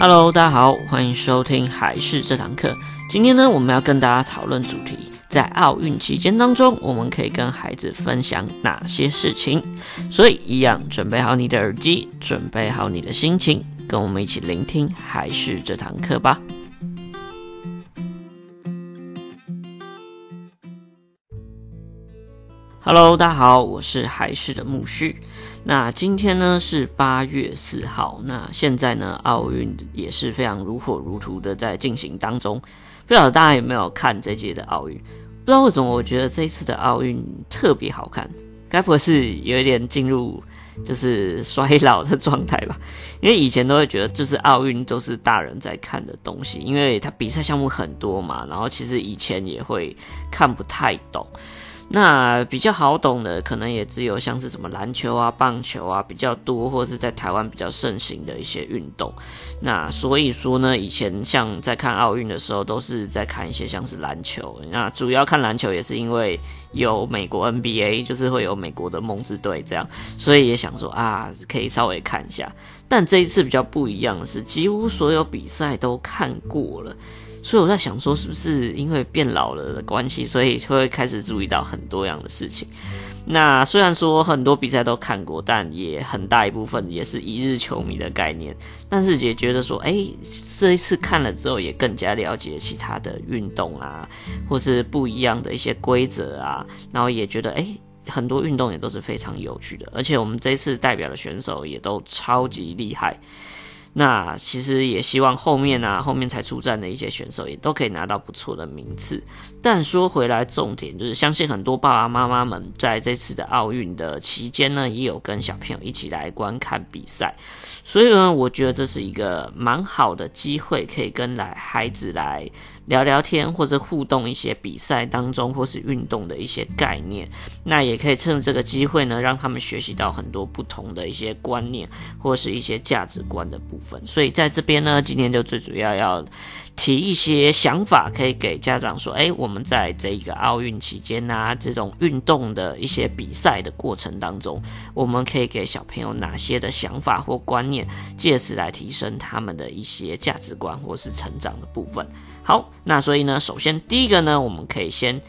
Hello，大家好，欢迎收听还是这堂课。今天呢，我们要跟大家讨论主题，在奥运期间当中，我们可以跟孩子分享哪些事情。所以，一样准备好你的耳机，准备好你的心情，跟我们一起聆听还是这堂课吧。Hello，大家好，我是还是的木须。那今天呢是八月四号，那现在呢奥运也是非常如火如荼的在进行当中。不知道大家有没有看这届的奥运？不知道为什么我觉得这一次的奥运特别好看，该不会是有一点进入就是衰老的状态吧？因为以前都会觉得就是奥运都是大人在看的东西，因为它比赛项目很多嘛，然后其实以前也会看不太懂。那比较好懂的，可能也只有像是什么篮球啊、棒球啊比较多，或者是在台湾比较盛行的一些运动。那所以说呢，以前像在看奥运的时候，都是在看一些像是篮球。那主要看篮球也是因为有美国 NBA，就是会有美国的梦之队这样，所以也想说啊，可以稍微看一下。但这一次比较不一样的是，几乎所有比赛都看过了。所以我在想说，是不是因为变老了的关系，所以就会开始注意到很多样的事情。那虽然说很多比赛都看过，但也很大一部分也是一日球迷的概念。但是也觉得说，哎，这一次看了之后，也更加了解其他的运动啊，或是不一样的一些规则啊。然后也觉得，哎，很多运动也都是非常有趣的。而且我们这次代表的选手也都超级厉害。那其实也希望后面啊，后面才出战的一些选手也都可以拿到不错的名次。但说回来，重点就是相信很多爸爸妈妈们在这次的奥运的期间呢，也有跟小朋友一起来观看比赛。所以呢，我觉得这是一个蛮好的机会，可以跟来孩子来聊聊天，或者互动一些比赛当中或是运动的一些概念。那也可以趁这个机会呢，让他们学习到很多不同的一些观念，或是一些价值观的部分。所以在这边呢，今天就最主要要提一些想法，可以给家长说：哎，我们在这一个奥运期间啊，这种运动的一些比赛的过程当中，我们可以给小朋友哪些的想法或观念，借此来提升他们的一些价值观或是成长的部分。好，那所以呢，首先第一个呢，我们可以先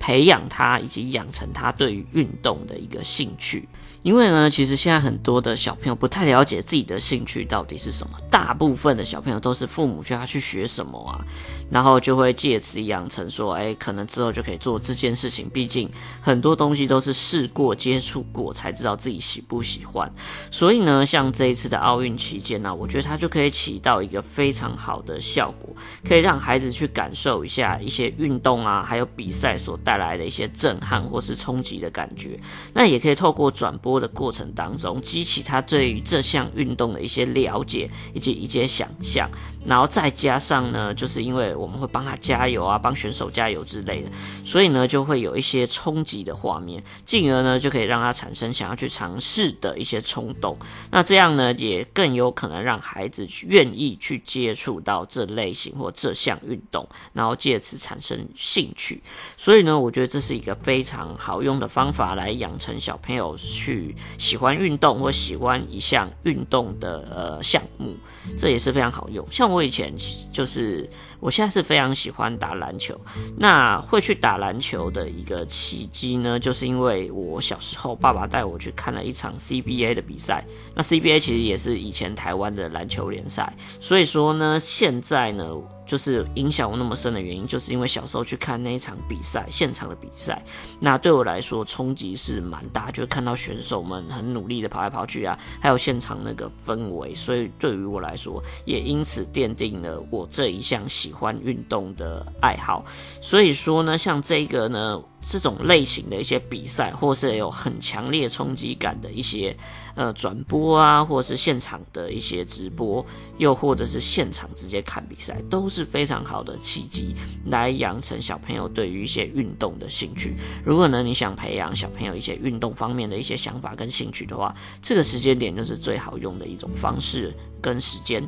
培养他以及养成他对于运动的一个兴趣。因为呢，其实现在很多的小朋友不太了解自己的兴趣到底是什么。大部分的小朋友都是父母叫他去学什么啊，然后就会借此养成说，哎，可能之后就可以做这件事情。毕竟很多东西都是试过、接触过才知道自己喜不喜欢。所以呢，像这一次的奥运期间呢，我觉得它就可以起到一个非常好的效果，可以让孩子去感受一下一些运动啊，还有比赛所带来的一些震撼或是冲击的感觉。那也可以透过转播。播的过程当中，激起他对于这项运动的一些了解以及一些想象，然后再加上呢，就是因为我们会帮他加油啊，帮选手加油之类的，所以呢，就会有一些冲击的画面，进而呢，就可以让他产生想要去尝试的一些冲动。那这样呢，也更有可能让孩子愿意去接触到这类型或这项运动，然后借此产生兴趣。所以呢，我觉得这是一个非常好用的方法来养成小朋友去。喜欢运动或喜欢一项运动的呃项目，这也是非常好用。像我以前就是，我现在是非常喜欢打篮球。那会去打篮球的一个契机呢，就是因为我小时候爸爸带我去看了一场 CBA 的比赛。那 CBA 其实也是以前台湾的篮球联赛，所以说呢，现在呢。就是影响我那么深的原因，就是因为小时候去看那一场比赛，现场的比赛，那对我来说冲击是蛮大，就看到选手们很努力的跑来跑去啊，还有现场那个氛围，所以对于我来说，也因此奠定了我这一项喜欢运动的爱好。所以说呢，像这个呢。这种类型的一些比赛，或是有很强烈冲击感的一些呃转播啊，或是现场的一些直播，又或者是现场直接看比赛，都是非常好的契机，来养成小朋友对于一些运动的兴趣。如果呢，你想培养小朋友一些运动方面的一些想法跟兴趣的话，这个时间点就是最好用的一种方式跟时间。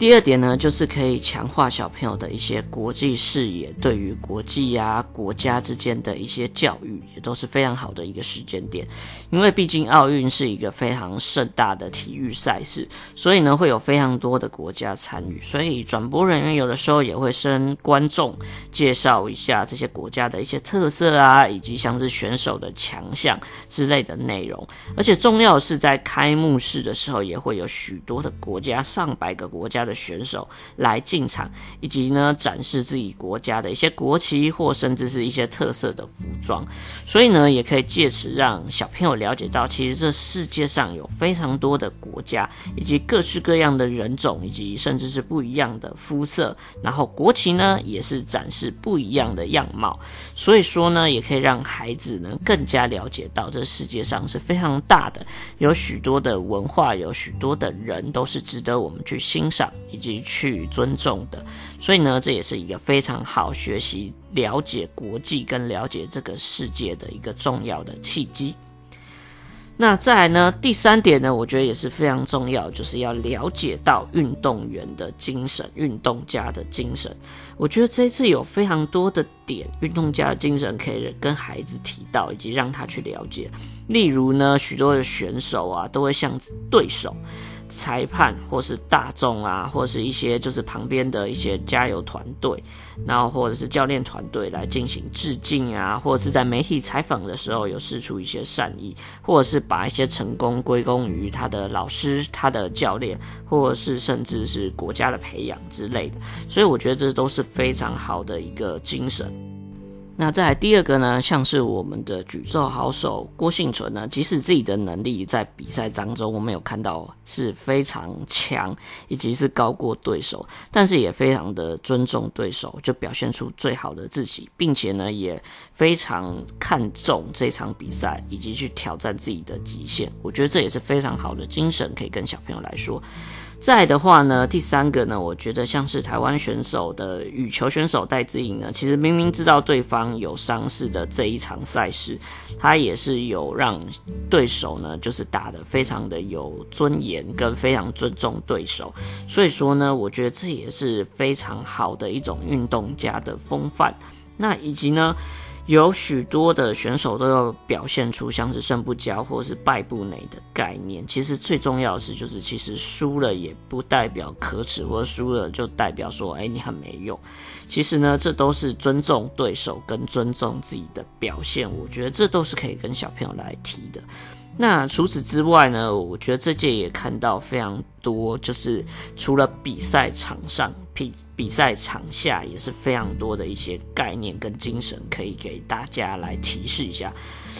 第二点呢，就是可以强化小朋友的一些国际视野，对于国际啊、国家之间的一些教育，也都是非常好的一个时间点。因为毕竟奥运是一个非常盛大的体育赛事，所以呢，会有非常多的国家参与，所以转播人员有的时候也会跟观众介绍一下这些国家的一些特色啊，以及像是选手的强项之类的内容。而且重要是，在开幕式的时候，也会有许多的国家，上百个国家的。选手来进场，以及呢展示自己国家的一些国旗，或甚至是一些特色的服装，所以呢也可以借此让小朋友了解到，其实这世界上有非常多的国家，以及各式各样的人种，以及甚至是不一样的肤色，然后国旗呢也是展示不一样的样貌，所以说呢也可以让孩子呢更加了解到这世界上是非常大的，有许多的文化，有许多的人都是值得我们去欣赏。以及去尊重的，所以呢，这也是一个非常好学习、了解国际跟了解这个世界的一个重要的契机。那再来呢，第三点呢，我觉得也是非常重要，就是要了解到运动员的精神、运动家的精神。我觉得这一次有非常多的点，运动家的精神可以跟孩子提到，以及让他去了解。例如呢，许多的选手啊，都会向对手。裁判或是大众啊，或是一些就是旁边的一些加油团队，然后或者是教练团队来进行致敬啊，或者是在媒体采访的时候有释出一些善意，或者是把一些成功归功于他的老师、他的教练，或者是甚至是国家的培养之类的。所以我觉得这都是非常好的一个精神。那再第二个呢，像是我们的举重好手郭幸存呢，即使自己的能力在比赛当中我们有看到是非常强，以及是高过对手，但是也非常的尊重对手，就表现出最好的自己，并且呢也非常看重这场比赛，以及去挑战自己的极限。我觉得这也是非常好的精神，可以跟小朋友来说。再的话呢，第三个呢，我觉得像是台湾选手的羽球选手戴资颖呢，其实明明知道对方有伤势的这一场赛事，他也是有让对手呢，就是打得非常的有尊严跟非常尊重对手，所以说呢，我觉得这也是非常好的一种运动家的风范。那以及呢，有许多的选手都要表现出像是胜不骄或是败不馁的概念。其实最重要的是，就是其实输了也不代表可耻，或者输了就代表说，哎，你很没用。其实呢，这都是尊重对手跟尊重自己的表现。我觉得这都是可以跟小朋友来提的。那除此之外呢，我觉得这届也看到非常多，就是除了比赛场上，比比赛场下也是非常多的一些概念跟精神，可以给大家来提示一下。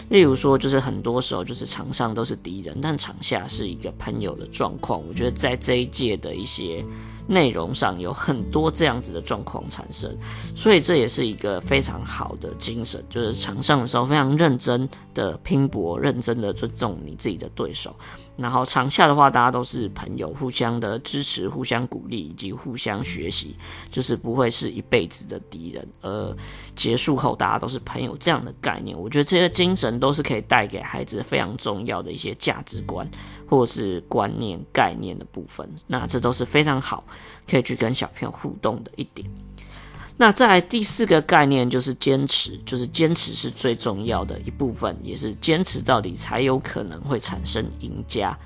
例如说，就是很多时候就是场上都是敌人，但场下是一个朋友的状况。我觉得在这一届的一些。内容上有很多这样子的状况产生，所以这也是一个非常好的精神，就是场上的时候非常认真的拼搏，认真的尊重你自己的对手。然后场下的话，大家都是朋友，互相的支持、互相鼓励以及互相学习，就是不会是一辈子的敌人。而结束后，大家都是朋友这样的概念，我觉得这些精神都是可以带给孩子非常重要的一些价值观或是观念、概念的部分。那这都是非常好，可以去跟小朋友互动的一点。那再来第四个概念就是坚持，就是坚持是最重要的一部分，也是坚持到底才有可能会产生赢家。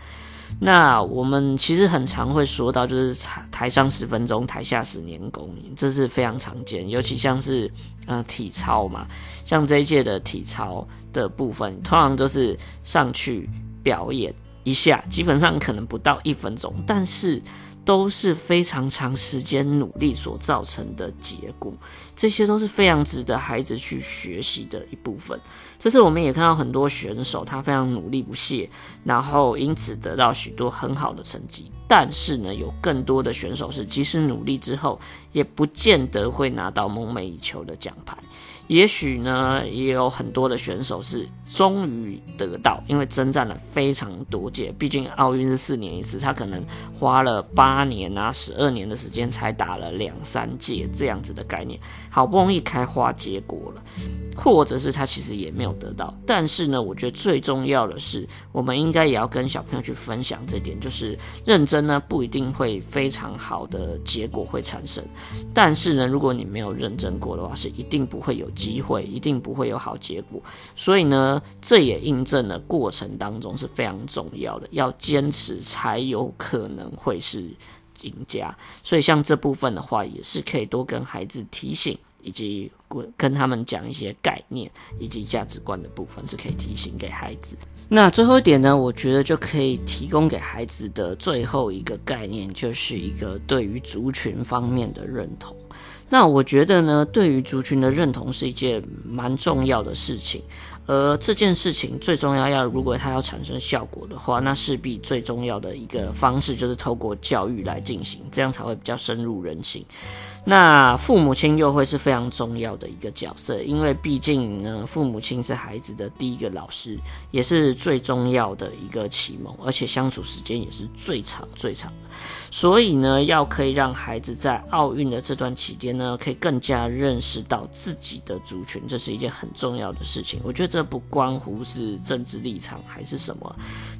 那我们其实很常会说到，就是台上十分钟，台下十年功，这是非常常见。尤其像是呃体操嘛，像这一届的体操的部分，通常都是上去表演一下，基本上可能不到一分钟，但是。都是非常长时间努力所造成的结果，这些都是非常值得孩子去学习的一部分。这次我们也看到很多选手，他非常努力不懈，然后因此得到许多很好的成绩。但是呢，有更多的选手是即使努力之后，也不见得会拿到梦寐以求的奖牌。也许呢，也有很多的选手是终于得到，因为征战了非常多届，毕竟奥运是四年一次，他可能花了八年啊、十二年的时间才打了两三届这样子的概念，好不容易开花结果了。或者是他其实也没有得到。但是呢，我觉得最重要的是，我们应该也要跟小朋友去分享这点，就是认真呢不一定会非常好的结果会产生。但是呢，如果你没有认真过的话，是一定不会有机会，一定不会有好结果。所以呢，这也印证了过程当中是非常重要的，要坚持才有可能会是赢家。所以像这部分的话，也是可以多跟孩子提醒。以及跟他们讲一些概念以及价值观的部分，是可以提醒给孩子。那最后一点呢，我觉得就可以提供给孩子的最后一个概念，就是一个对于族群方面的认同。那我觉得呢，对于族群的认同是一件蛮重要的事情。而这件事情最重要，要如果它要产生效果的话，那势必最重要的一个方式就是透过教育来进行，这样才会比较深入人心。那父母亲又会是非常重要的一个角色，因为毕竟呢，父母亲是孩子的第一个老师，也是最重要的一个启蒙，而且相处时间也是最长最长的。所以呢，要可以让孩子在奥运的这段期间呢，可以更加认识到自己的族群，这是一件很重要的事情。我觉得这不关乎是政治立场还是什么，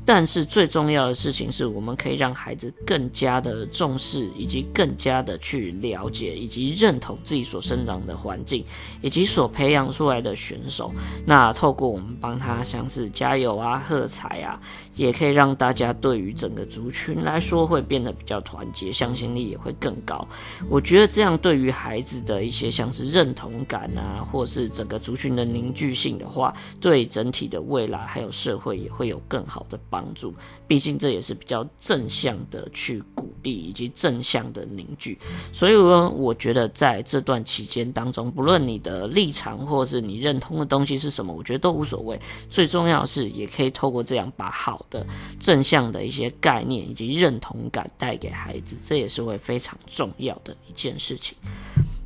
但是最重要的事情是我们可以让孩子更加的重视，以及更加的去了解。以及认同自己所生长的环境，以及所培养出来的选手，那透过我们帮他像是加油啊、喝彩啊，也可以让大家对于整个族群来说会变得比较团结，向心力也会更高。我觉得这样对于孩子的一些像是认同感啊，或是整个族群的凝聚性的话，对整体的未来还有社会也会有更好的帮助。毕竟这也是比较正向的去鼓励以及正向的凝聚，所以呢，我觉得在这段期间当中，不论你的立场或是你认同的东西是什么，我觉得都无所谓。最重要是，也可以透过这样把好的正向的一些概念以及认同感带给孩子，这也是会非常重要的一件事情。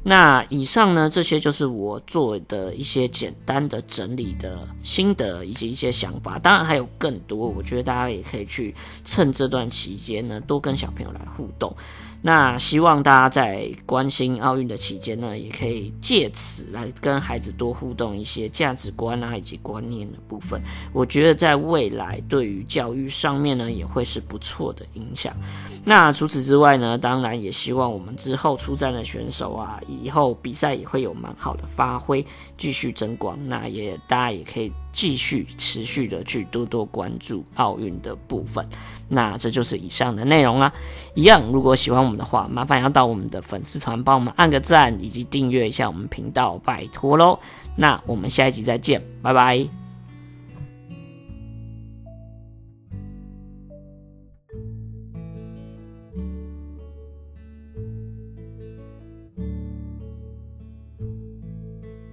那以上呢，这些就是我做的一些简单的整理的心得以及一些想法。当然还有更多，我觉得大家也可以去趁这段期间呢，多跟小朋友来互动。那希望大家在关心奥运的期间呢，也可以借此来跟孩子多互动一些价值观啊以及观念的部分。我觉得在未来对于教育上面呢，也会是不错的影响。那除此之外呢，当然也希望我们之后出战的选手啊，以后比赛也会有蛮好的发挥，继续争光。那也大家也可以。继续持续的去多多关注奥运的部分，那这就是以上的内容啦。一样，如果喜欢我们的话，麻烦要到我们的粉丝团帮我们按个赞，以及订阅一下我们频道，拜托喽。那我们下一集再见，拜拜。